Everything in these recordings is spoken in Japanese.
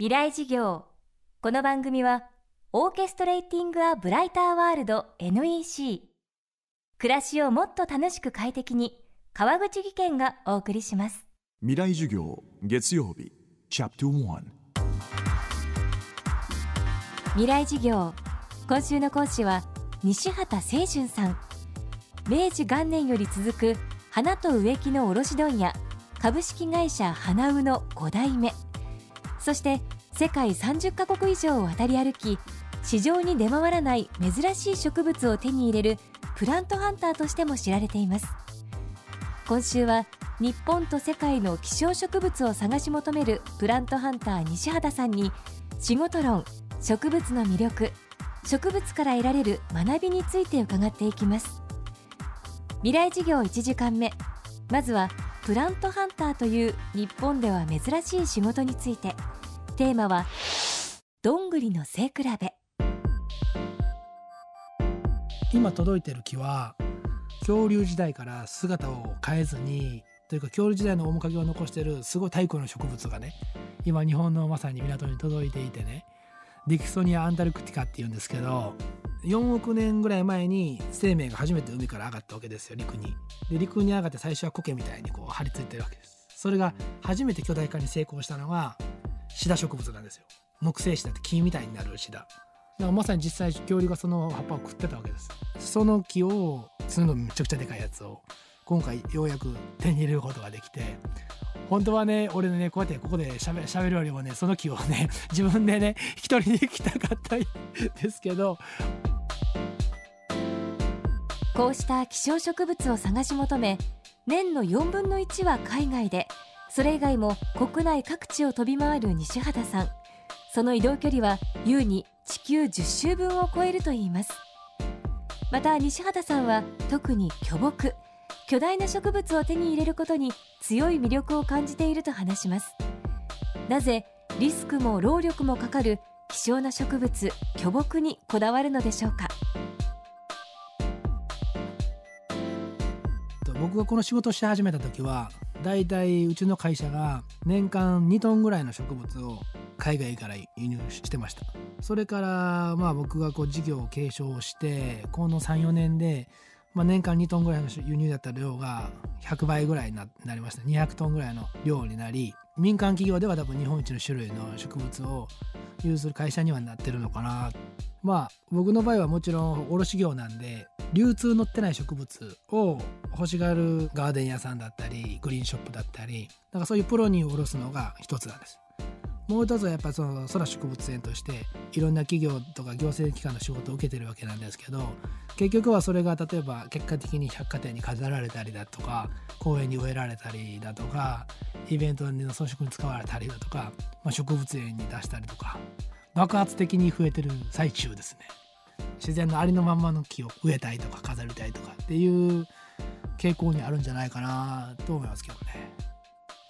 未来事業。この番組はオーケストレーティング・ア・ブライター・ワールド NEC 暮らしをもっと楽しく快適に川口義賢がお送りします。未来授業月曜日チャプター未来事業今週の講師は西畑清純さん。明治元年より続く花と植木の卸問屋株式会社花うの5代目そして世界30カ国以上を渡り歩き市場に出回らない珍しい植物を手に入れるプラントハンターとしても知られています。今週は日本と世界の希少植物を探し求めるプラントハンター西畑さんに仕事論植物の魅力植物から得られる学びについて伺っていきます。未来事業1時間目。まずはプラントハンターという日本では珍しい仕事について。テーマはどんぐりの背比べ。今届いてる木は恐竜時代から姿を変えずにというか恐竜時代の面影を残してるすごい太古の植物がね今日本のまさに港に届いていてね。ディクソニア・アンタルクティカっていうんですけど4億年ぐらい前に生命が初めて海から上がったわけですよ陸に。で陸に上がって最初は苔みたいにこう張り付いてるわけです。それが初めて巨大化に成功したのがシダ植物なんですよ木製シダって木みたいになるシダだからまさに実際恐竜がその葉っぱを食ってたわけですその木を角のめちゃくちゃでかいやつを今回ようやく手に入れることができて本当はね俺ねこうやってここでしゃべしゃべるよりもねその木をね自分でね引き取りに行きたかったんですけどこうした希少植物を探し求め年の4分の1は海外でそれ以外も国内各地を飛び回る西畑さん。その移動距離は優に地球10周分を超えるといいます。また西畑さんは特に巨木巨大な植物を手に入れることに強い魅力を感じていると話します。なぜリスクも労力もかかる希少な植物巨木にこだわるのでしょうか？僕がこの仕事をし始めた時はだいたいうちの会社が年間2トンぐらいの植物を海外から輸入してました。それからまあ僕がこう事業を継承してこの34年で、まあ、年間2トンぐらいの輸入だった量が100倍ぐらいになりました。200トンぐらいの量になり民間企業では多分日本一の種類の植物を有する会社にはなってるのかな。まあ僕の場合はもちろん卸業なんで流通乗ってない植物を欲しがるガーデン屋さんだったりグリーンショップだったりだからそういうプロに卸すのが一つなんですもう一つはやっぱその空植物園としていろんな企業とか行政機関の仕事を受けてるわけなんですけど結局はそれが例えば結果的に百貨店に飾られたりだとか公園に植えられたりだとかイベントの装飾に使われたりだとか、まあ、植物園に出したりとか爆発的に増えてる最中ですね。自然のありのまんまの木を植えたいとか飾りたいとかっていう傾向にあるんじゃないかなと思いますけどね。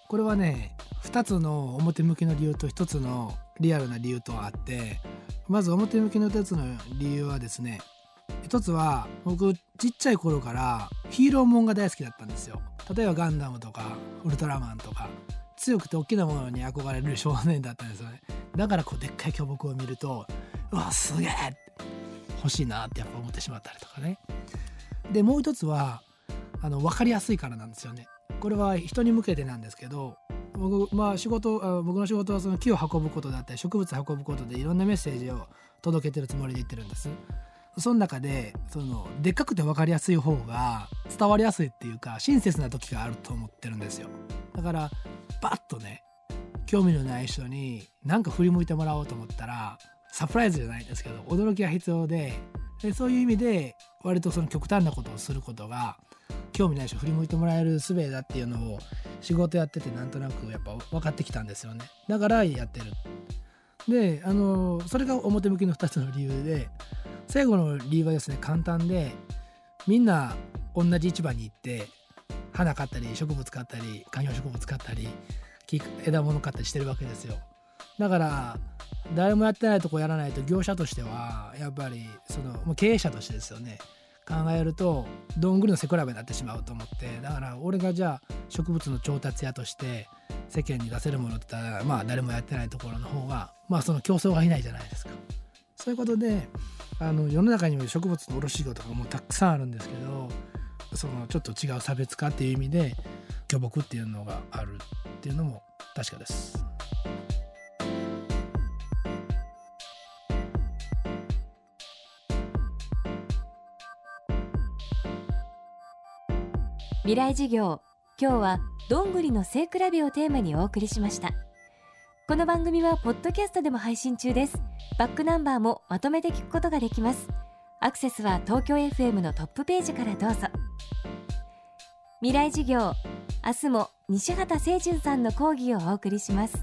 これはね2つの表向きの理由と1つのリアルな理由とあってまず表向きの2つの理由はですね一つは僕ちっちゃい頃からヒーローもんが大好きだったんですよ例えばガンダムとかウルトラマンとか強くて大きなものに憧れる少年だったんですよねだからこうでっかい巨木を見るとうわすげえ欲しいなってやっぱ思ってしまったりとかね。でもう一つはあの分かりやすいからなんですよね。これは人に向けてなんですけど僕まあ仕事僕の仕事はその木を運ぶことだったり植物運ぶことでいろんなメッセージを届けてるつもりで言ってるんです。その中でそのでっかくて分かりやすい方が伝わりやすいっていうか親切な時があると思ってるんですよ。だからバッとね興味のない人に何か振り向いてもらおうと思ったらサプライズじゃないですけど驚きが必要ででそういう意味で割とその極端なことをすることが興味ない人振り向いてもらえる術だっていうのを仕事やっててなんとなくやっぱ分かってきたんですよね。だからやってる。であのそれが表向きの2つの理由で最後の理由はですね簡単でみんな同じ市場に行って花買ったり植物買ったり観葉植物買ったり枝物買ったりしてるわけですよ。だから誰もやってないとこやらないと業者としてはやっぱりそのもう経営者としてですよね。考えるとどんぐりの背比べになってしまうと思って。だから俺がじゃあ植物の調達屋として世間に出せるものって言ったらまあ誰もやってないところの方がまあその競争がいないじゃないですか。そういうことであの世の中にも植物の卸業とかもたくさんあるんですけどそのちょっと違う差別化っていう意味で巨木っていうのがあるっていうのも確かです。未来授業今日はどんぐりの背比べをテーマにお送りしました。この番組はポッドキャストでも配信中です。バックナンバーもまとめて聞くことができます。アクセスは東京 FM のトップページからどうぞ。未来授業明日も西畑清純さんの講義をお送りします。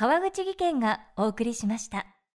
川口義賢がお送りしました。